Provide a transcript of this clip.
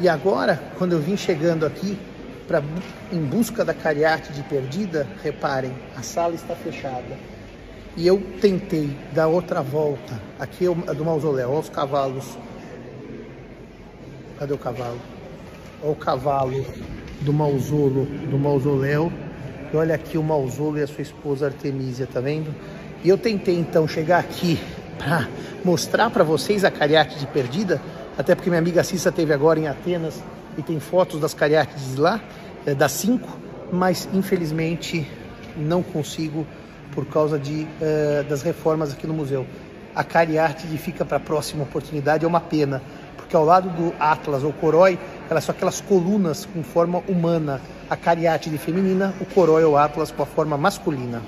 E agora, quando eu vim chegando aqui pra, em busca da cariátide perdida, reparem, a sala está fechada. E eu tentei dar outra volta. Aqui é do mausoléu, olha os cavalos. Cadê o cavalo? Olha o cavalo do mausoléu, do mausoléu. E olha aqui o mausoléu e a sua esposa Artemisia, tá vendo? E eu tentei então chegar aqui para mostrar para vocês a cariátide perdida, até porque minha amiga Cissa teve agora em Atenas e tem fotos das cariátides lá, é, das cinco, mas infelizmente não consigo por causa de, uh, das reformas aqui no museu. A cariátide fica para a próxima oportunidade, é uma pena, porque ao lado do Atlas ou Corói, elas são aquelas colunas com forma humana. A cariátide feminina, o Corói ou Atlas com a forma masculina.